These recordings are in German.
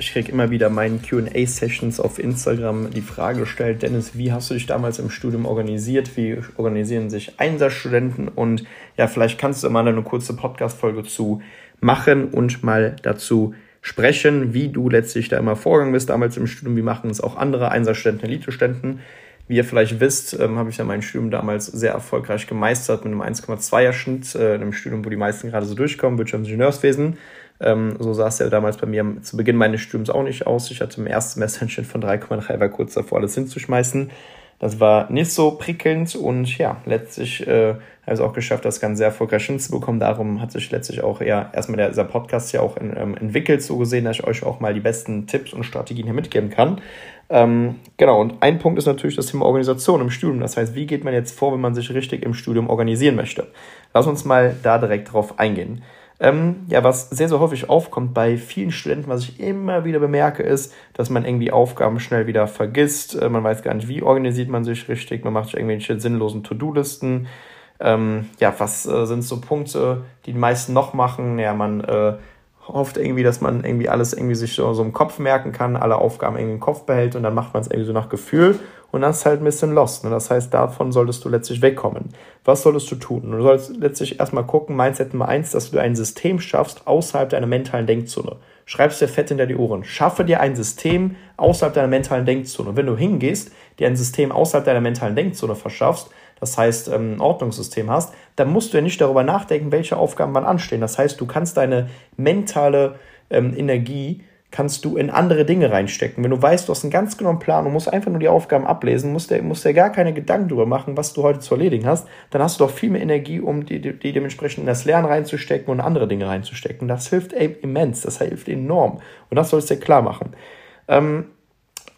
ich kriege immer wieder meinen QA-Sessions auf Instagram die Frage gestellt, Dennis, wie hast du dich damals im Studium organisiert? Wie organisieren sich Einsatzstudenten? Und ja, vielleicht kannst du mal eine kurze Podcast-Folge zu machen und mal dazu sprechen, wie du letztlich da immer vorgegangen bist damals im Studium. Wie machen es auch andere Einsatzstudenten, Elite-Studenten? Wie ihr vielleicht wisst, ähm, habe ich ja mein Studium damals sehr erfolgreich gemeistert mit einem 1,2er Schnitt, äh, in einem Studium, wo die meisten gerade so durchkommen, Wirtschaftsingenieurswesen. Ähm, so sah es ja damals bei mir zu Beginn meines Studiums auch nicht aus. Ich hatte im ersten Semester einen Schnitt von 3,3, war kurz davor, alles hinzuschmeißen. Das war nicht so prickelnd und ja, letztlich äh, habe ich es auch geschafft, das Ganze sehr erfolgreich hinzubekommen. Darum hat sich letztlich auch ja erstmal der, dieser Podcast ja auch in, ähm, entwickelt, so gesehen, dass ich euch auch mal die besten Tipps und Strategien hier mitgeben kann. Ähm, genau, und ein Punkt ist natürlich das Thema Organisation im Studium. Das heißt, wie geht man jetzt vor, wenn man sich richtig im Studium organisieren möchte? Lass uns mal da direkt drauf eingehen. Ähm, ja, was sehr, sehr häufig aufkommt bei vielen Studenten, was ich immer wieder bemerke, ist, dass man irgendwie Aufgaben schnell wieder vergisst. Äh, man weiß gar nicht, wie organisiert man sich richtig. Man macht sich irgendwelche sinnlosen To-Do-Listen. Ähm, ja, was äh, sind so Punkte, die die meisten noch machen? Ja, man äh, hofft irgendwie, dass man irgendwie alles irgendwie sich so, so im Kopf merken kann, alle Aufgaben irgendwie im Kopf behält und dann macht man es irgendwie so nach Gefühl und dann ist halt ein bisschen lost. Ne? Das heißt, davon solltest du letztlich wegkommen. Was solltest du tun? Du sollst letztlich erstmal gucken, Mindset Nummer eins, dass du ein System schaffst außerhalb deiner mentalen Denkzone. Schreibst dir fett hinter die Ohren. Schaffe dir ein System außerhalb deiner mentalen Denkzone. Und wenn du hingehst, dir ein System außerhalb deiner mentalen Denkzone verschaffst, das heißt ähm, ein Ordnungssystem hast, dann musst du ja nicht darüber nachdenken, welche Aufgaben wann anstehen. Das heißt, du kannst deine mentale ähm, Energie kannst du in andere Dinge reinstecken. Wenn du weißt, du hast einen ganz genauen Plan und musst einfach nur die Aufgaben ablesen, musst dir, musst dir gar keine Gedanken darüber machen, was du heute zu erledigen hast, dann hast du doch viel mehr Energie, um die, die, dementsprechend in das Lernen reinzustecken und andere Dinge reinzustecken. Das hilft immens, das hilft enorm. Und das sollst du dir klar machen. Ähm,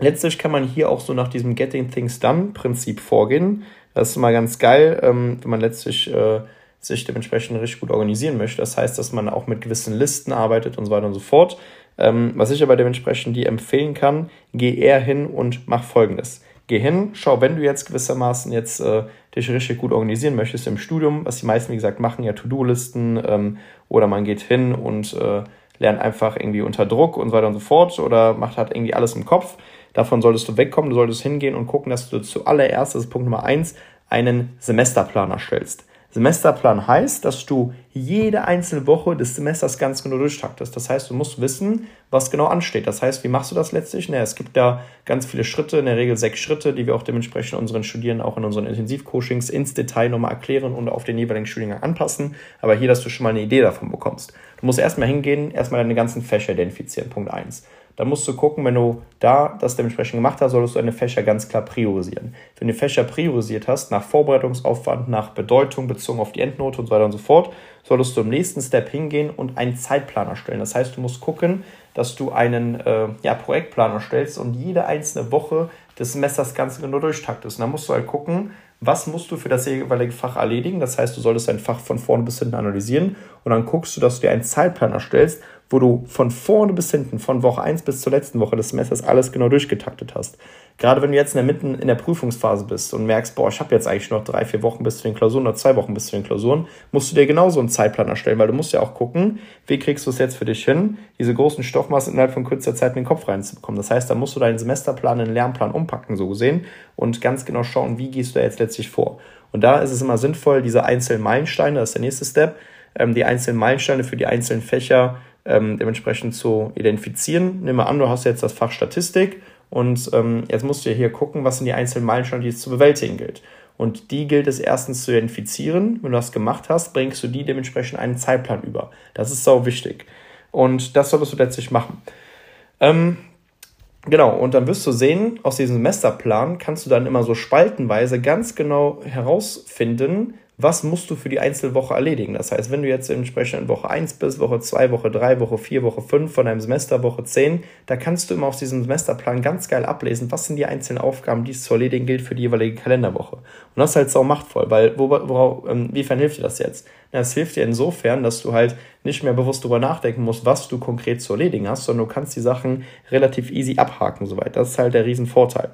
letztlich kann man hier auch so nach diesem Getting Things Done Prinzip vorgehen. Das ist immer ganz geil, ähm, wenn man letztlich äh, sich dementsprechend richtig gut organisieren möchte. Das heißt, dass man auch mit gewissen Listen arbeitet und so weiter und so fort. Ähm, was ich aber dementsprechend dir empfehlen kann, geh eher hin und mach folgendes. Geh hin, schau, wenn du jetzt gewissermaßen jetzt äh, dich richtig gut organisieren möchtest im Studium, was die meisten, wie gesagt, machen, ja To-Do-Listen ähm, oder man geht hin und äh, lernt einfach irgendwie unter Druck und so weiter und so fort oder macht halt irgendwie alles im Kopf Davon solltest du wegkommen. Du solltest hingehen und gucken, dass du zuallererst, das ist Punkt Nummer eins, einen Semesterplan erstellst. Semesterplan heißt, dass du jede einzelne Woche des Semesters ganz genau durchtaktest. Das heißt, du musst wissen, was genau ansteht. Das heißt, wie machst du das letztlich? Naja, es gibt da ganz viele Schritte, in der Regel sechs Schritte, die wir auch dementsprechend unseren Studierenden auch in unseren Intensivcoachings ins Detail nochmal erklären und auf den jeweiligen Studiengang anpassen. Aber hier, dass du schon mal eine Idee davon bekommst. Du musst erstmal hingehen, erstmal deine ganzen Fächer identifizieren. Punkt eins. Dann musst du gucken, wenn du da das dementsprechend gemacht hast, solltest du deine Fächer ganz klar priorisieren. Wenn du die Fächer priorisiert hast, nach Vorbereitungsaufwand, nach Bedeutung bezogen auf die Endnote und so weiter und so fort, solltest du im nächsten Step hingehen und einen Zeitplan erstellen. Das heißt, du musst gucken, dass du einen äh, ja, Projektplan erstellst und jede einzelne Woche des Semesters ganz genau durchtaktest. Und dann musst du halt gucken, was musst du für das jeweilige Fach erledigen. Das heißt, du solltest dein Fach von vorne bis hinten analysieren und dann guckst du, dass du dir einen Zeitplan erstellst, wo du von vorne bis hinten, von Woche 1 bis zur letzten Woche des Semesters alles genau durchgetaktet hast. Gerade wenn du jetzt in der Mitten in der Prüfungsphase bist und merkst, boah, ich habe jetzt eigentlich noch drei, vier Wochen bis zu den Klausuren oder zwei Wochen bis zu den Klausuren, musst du dir genauso einen Zeitplan erstellen, weil du musst ja auch gucken, wie kriegst du es jetzt für dich hin, diese großen Stoffmassen innerhalb von kurzer Zeit in den Kopf reinzubekommen. Das heißt, da musst du deinen Semesterplan in den Lernplan umpacken, so gesehen, und ganz genau schauen, wie gehst du da jetzt letztlich vor. Und da ist es immer sinnvoll, diese einzelnen Meilensteine, das ist der nächste Step, ähm, die einzelnen Meilensteine für die einzelnen Fächer ähm, dementsprechend zu identifizieren. Nimm mal an, du hast jetzt das Fach Statistik und ähm, jetzt musst du ja hier gucken, was sind die einzelnen Meilensteine, die es zu bewältigen gilt. Und die gilt es erstens zu identifizieren. Wenn du das gemacht hast, bringst du die dementsprechend einen Zeitplan über. Das ist sau wichtig. Und das solltest du letztlich machen. Ähm, genau, und dann wirst du sehen, aus diesem Semesterplan kannst du dann immer so spaltenweise ganz genau herausfinden, was musst du für die einzelne Woche erledigen. Das heißt, wenn du jetzt entsprechend in Woche 1 bist, Woche 2, Woche 3, Woche 4, Woche 5 von deinem Semester, Woche 10, da kannst du immer aus diesem Semesterplan ganz geil ablesen, was sind die einzelnen Aufgaben, die es zu erledigen gilt für die jeweilige Kalenderwoche. Und das ist halt sau machtvoll, weil wo, wo, ähm, inwiefern hilft dir das jetzt? Es hilft dir insofern, dass du halt nicht mehr bewusst darüber nachdenken musst, was du konkret zu erledigen hast, sondern du kannst die Sachen relativ easy abhaken soweit. Das ist halt der Riesenvorteil.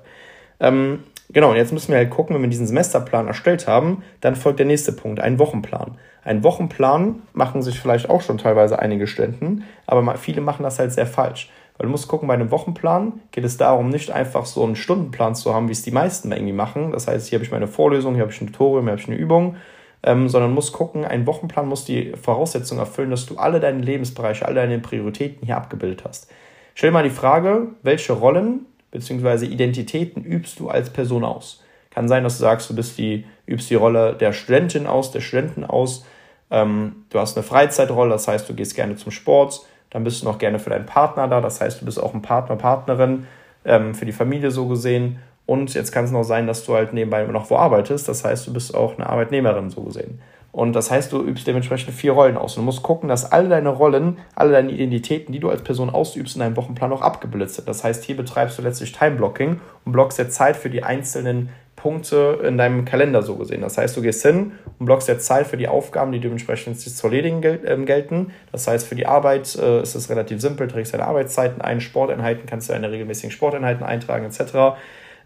Ähm, Genau, und jetzt müssen wir halt gucken, wenn wir diesen Semesterplan erstellt haben, dann folgt der nächste Punkt, ein Wochenplan. Ein Wochenplan machen sich vielleicht auch schon teilweise einige Studenten, aber viele machen das halt sehr falsch. Weil du musst gucken, bei einem Wochenplan geht es darum, nicht einfach so einen Stundenplan zu haben, wie es die meisten irgendwie machen. Das heißt, hier habe ich meine Vorlesung, hier habe ich ein Tutorial, hier habe ich eine Übung, ähm, sondern musst gucken, ein Wochenplan muss die Voraussetzung erfüllen, dass du alle deine Lebensbereiche, alle deine Prioritäten hier abgebildet hast. Stell dir mal die Frage, welche Rollen bzw. Identitäten übst du als Person aus. Kann sein, dass du sagst, du bist die, übst die Rolle der Studentin aus, der Studenten aus. Ähm, du hast eine Freizeitrolle, das heißt, du gehst gerne zum Sport. Dann bist du noch gerne für deinen Partner da, das heißt, du bist auch ein Partner, Partnerin ähm, für die Familie so gesehen. Und jetzt kann es noch sein, dass du halt nebenbei noch wo arbeitest, das heißt, du bist auch eine Arbeitnehmerin so gesehen. Und das heißt, du übst dementsprechend vier Rollen aus. Und du musst gucken, dass alle deine Rollen, alle deine Identitäten, die du als Person ausübst, in deinem Wochenplan auch abgebildet sind. Das heißt, hier betreibst du letztlich Timeblocking und blockst dir Zeit für die einzelnen Punkte in deinem Kalender so gesehen. Das heißt, du gehst hin und blockst dir Zeit für die Aufgaben, die dementsprechend zu erledigen gel ähm, gelten. Das heißt, für die Arbeit äh, ist es relativ simpel, trägst deine Arbeitszeiten ein, Sporteinheiten kannst du deine regelmäßigen Sporteinheiten eintragen etc.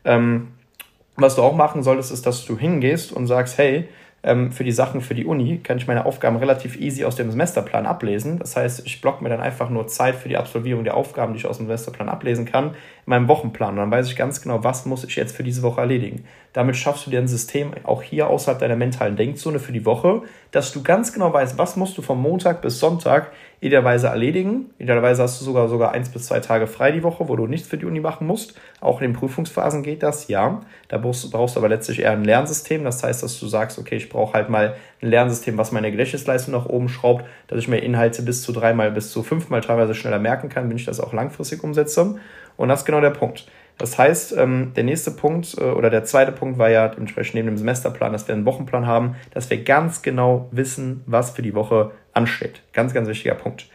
Ähm, was du auch machen solltest, ist, dass du hingehst und sagst, hey, ähm, für die Sachen für die Uni kann ich meine Aufgaben relativ easy aus dem Semesterplan ablesen. Das heißt, ich blocke mir dann einfach nur Zeit für die Absolvierung der Aufgaben, die ich aus dem Semesterplan ablesen kann, in meinem Wochenplan. Und dann weiß ich ganz genau, was muss ich jetzt für diese Woche erledigen. Damit schaffst du dir ein System auch hier außerhalb deiner mentalen Denkzone für die Woche, dass du ganz genau weißt, was musst du vom Montag bis Sonntag idealerweise erledigen. Idealerweise hast du sogar sogar eins bis zwei Tage frei die Woche, wo du nichts für die Uni machen musst. Auch in den Prüfungsphasen geht das, ja. Da brauchst, brauchst du aber letztlich eher ein Lernsystem. Das heißt, dass du sagst, okay, ich brauche halt mal ein Lernsystem, was meine Gedächtnisleistung nach oben schraubt, dass ich mir Inhalte bis zu dreimal, bis zu fünfmal teilweise schneller merken kann, wenn ich das auch langfristig umsetze. Und das ist genau der Punkt. Das heißt, ähm, der nächste Punkt äh, oder der zweite Punkt war ja dementsprechend neben dem Semesterplan, dass wir einen Wochenplan haben, dass wir ganz genau wissen, was für die Woche ansteht. Ganz, ganz wichtiger Punkt.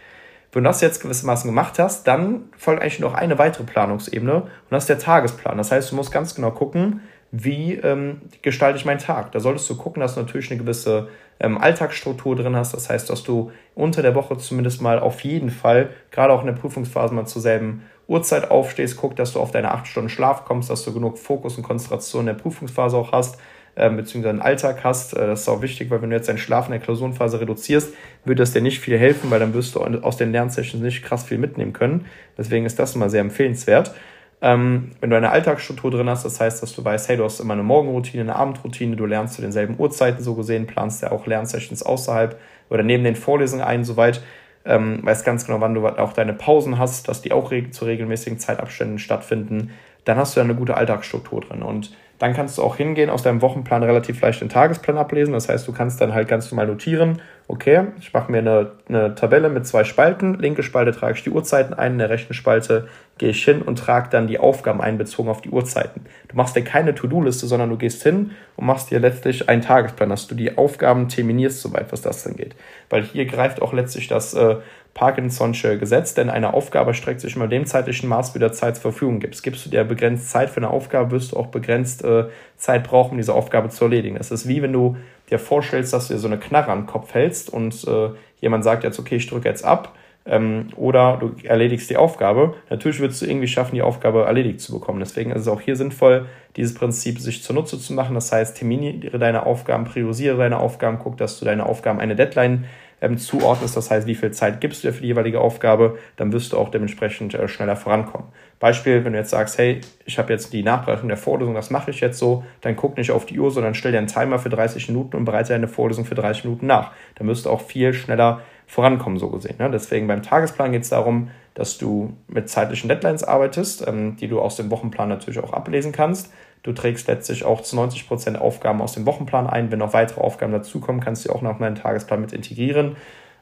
Wenn du das jetzt gewissermaßen gemacht hast, dann folgt eigentlich noch eine weitere Planungsebene und das ist der Tagesplan. Das heißt, du musst ganz genau gucken, wie ähm, gestalte ich meinen Tag. Da solltest du gucken, dass du natürlich eine gewisse ähm, Alltagsstruktur drin hast. Das heißt, dass du unter der Woche zumindest mal auf jeden Fall, gerade auch in der Prüfungsphase, mal zur selben Uhrzeit aufstehst, guck, dass du auf deine acht Stunden Schlaf kommst, dass du genug Fokus und Konzentration in der Prüfungsphase auch hast, äh, beziehungsweise einen Alltag hast. Äh, das ist auch wichtig, weil wenn du jetzt deinen Schlaf in der Klausurenphase reduzierst, würde das dir nicht viel helfen, weil dann wirst du aus den Lernsessions nicht krass viel mitnehmen können. Deswegen ist das immer sehr empfehlenswert. Ähm, wenn du eine Alltagsstruktur drin hast, das heißt, dass du weißt, hey, du hast immer eine Morgenroutine, eine Abendroutine, du lernst zu denselben Uhrzeiten so gesehen, planst ja auch Lernsessions außerhalb oder neben den Vorlesungen ein, soweit, ähm, weißt ganz genau, wann du auch deine Pausen hast, dass die auch reg zu regelmäßigen Zeitabständen stattfinden, dann hast du ja eine gute Alltagsstruktur drin. Und dann kannst du auch hingehen, aus deinem Wochenplan relativ leicht den Tagesplan ablesen. Das heißt, du kannst dann halt ganz normal notieren, okay, ich mache mir eine, eine Tabelle mit zwei Spalten. Linke Spalte trage ich die Uhrzeiten ein, in der rechten Spalte gehe ich hin und trage dann die Aufgaben ein, bezogen auf die Uhrzeiten. Du machst dir keine To-Do-Liste, sondern du gehst hin und machst dir letztlich einen Tagesplan, dass du die Aufgaben terminierst, soweit was das denn geht. Weil hier greift auch letztlich das äh, Parkinson'sche Gesetz, denn eine Aufgabe streckt sich immer dem zeitlichen Maß, wie du Zeit zur Verfügung gibst. Gibst du dir begrenzt Zeit für eine Aufgabe, wirst du auch begrenzt äh, Zeit brauchen, um diese Aufgabe zu erledigen. Das ist wie wenn du dir vorstellst, dass du dir so eine Knarre den Kopf hältst und äh, jemand sagt jetzt, okay, ich drücke jetzt ab ähm, oder du erledigst die Aufgabe. Natürlich wirst du irgendwie schaffen, die Aufgabe erledigt zu bekommen. Deswegen ist es auch hier sinnvoll, dieses Prinzip sich zunutze zu machen. Das heißt, terminiere deine Aufgaben, priorisiere deine Aufgaben, guck, dass du deine Aufgaben eine Deadline ähm, zuordnest, das heißt, wie viel Zeit gibst du dir für die jeweilige Aufgabe, dann wirst du auch dementsprechend äh, schneller vorankommen. Beispiel, wenn du jetzt sagst, hey, ich habe jetzt die Nachbereitung der Vorlesung, das mache ich jetzt so, dann guck nicht auf die Uhr, sondern stell dir einen Timer für 30 Minuten und bereite deine Vorlesung für 30 Minuten nach. Dann wirst du auch viel schneller vorankommen, so gesehen. Ne? Deswegen beim Tagesplan geht es darum, dass du mit zeitlichen Deadlines arbeitest, ähm, die du aus dem Wochenplan natürlich auch ablesen kannst. Du trägst letztlich auch zu 90 Prozent Aufgaben aus dem Wochenplan ein. Wenn noch weitere Aufgaben dazukommen, kannst du auch noch deinen Tagesplan mit integrieren.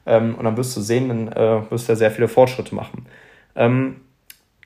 Ähm, und dann wirst du sehen, dann äh, wirst du ja sehr viele Fortschritte machen. Ähm,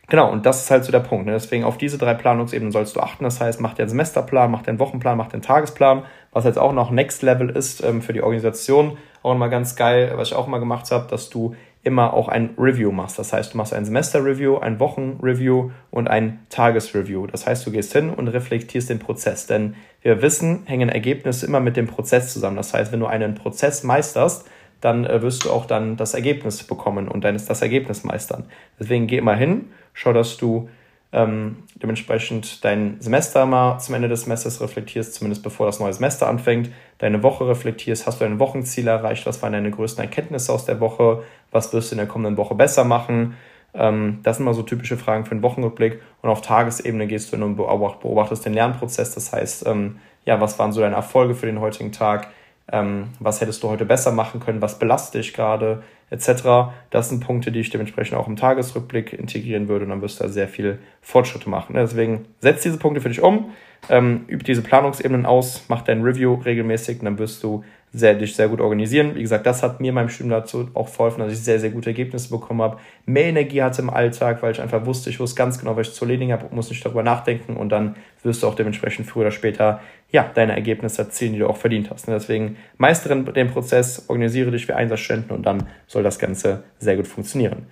Genau, und das ist halt so der Punkt. Ne? Deswegen auf diese drei Planungsebenen sollst du achten. Das heißt, mach dir einen Semesterplan, mach dir einen Wochenplan, mach dir einen Tagesplan, was jetzt auch noch Next Level ist ähm, für die Organisation. Auch immer ganz geil, was ich auch immer gemacht habe, dass du immer auch ein Review machst. Das heißt, du machst ein Semester-Review, ein Wochen-Review und ein Tages-Review. Das heißt, du gehst hin und reflektierst den Prozess. Denn wir wissen, hängen Ergebnisse immer mit dem Prozess zusammen. Das heißt, wenn du einen Prozess meisterst, dann äh, wirst du auch dann das Ergebnis bekommen und dann ist das Ergebnis meistern. Deswegen geh immer hin, schau, dass du ähm, dementsprechend dein Semester mal zum Ende des Semesters reflektierst, zumindest bevor das neue Semester anfängt, deine Woche reflektierst, hast du deine Wochenziele erreicht, was waren deine größten Erkenntnisse aus der Woche, was wirst du in der kommenden Woche besser machen. Ähm, das sind mal so typische Fragen für den Wochenrückblick und auf Tagesebene gehst du hin und beobachtest den Lernprozess, das heißt, ähm, ja, was waren so deine Erfolge für den heutigen Tag, ähm, was hättest du heute besser machen können, was belastet dich gerade, etc. Das sind Punkte, die ich dementsprechend auch im Tagesrückblick integrieren würde und dann wirst du da sehr viel Fortschritte machen. Deswegen setz diese Punkte für dich um, ähm, üb diese Planungsebenen aus, mach dein Review regelmäßig und dann wirst du sehr, dich sehr gut organisieren. Wie gesagt, das hat mir meinem Studium dazu auch geholfen, dass ich sehr, sehr gute Ergebnisse bekommen habe, mehr Energie hatte im Alltag, weil ich einfach wusste, ich wusste ganz genau, was ich zu erledigen habe, muss nicht darüber nachdenken und dann wirst du auch dementsprechend früher oder später ja, deine Ergebnisse erzielen, die du auch verdient hast. Und deswegen meistere den Prozess, organisiere dich für Einsatzständen und dann soll das Ganze sehr gut funktionieren.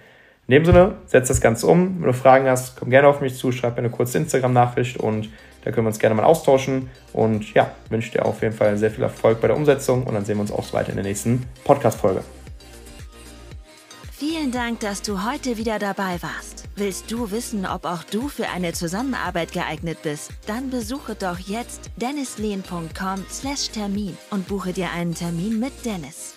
In dem Sinne, setz das Ganze um. Wenn du Fragen hast, komm gerne auf mich zu, schreib mir eine kurze Instagram-Nachricht und da können wir uns gerne mal austauschen. Und ja, wünsche dir auf jeden Fall sehr viel Erfolg bei der Umsetzung und dann sehen wir uns auch weiter in der nächsten Podcast-Folge. Vielen Dank, dass du heute wieder dabei warst. Willst du wissen, ob auch du für eine Zusammenarbeit geeignet bist? Dann besuche doch jetzt dennislehn.com/termin und buche dir einen Termin mit Dennis.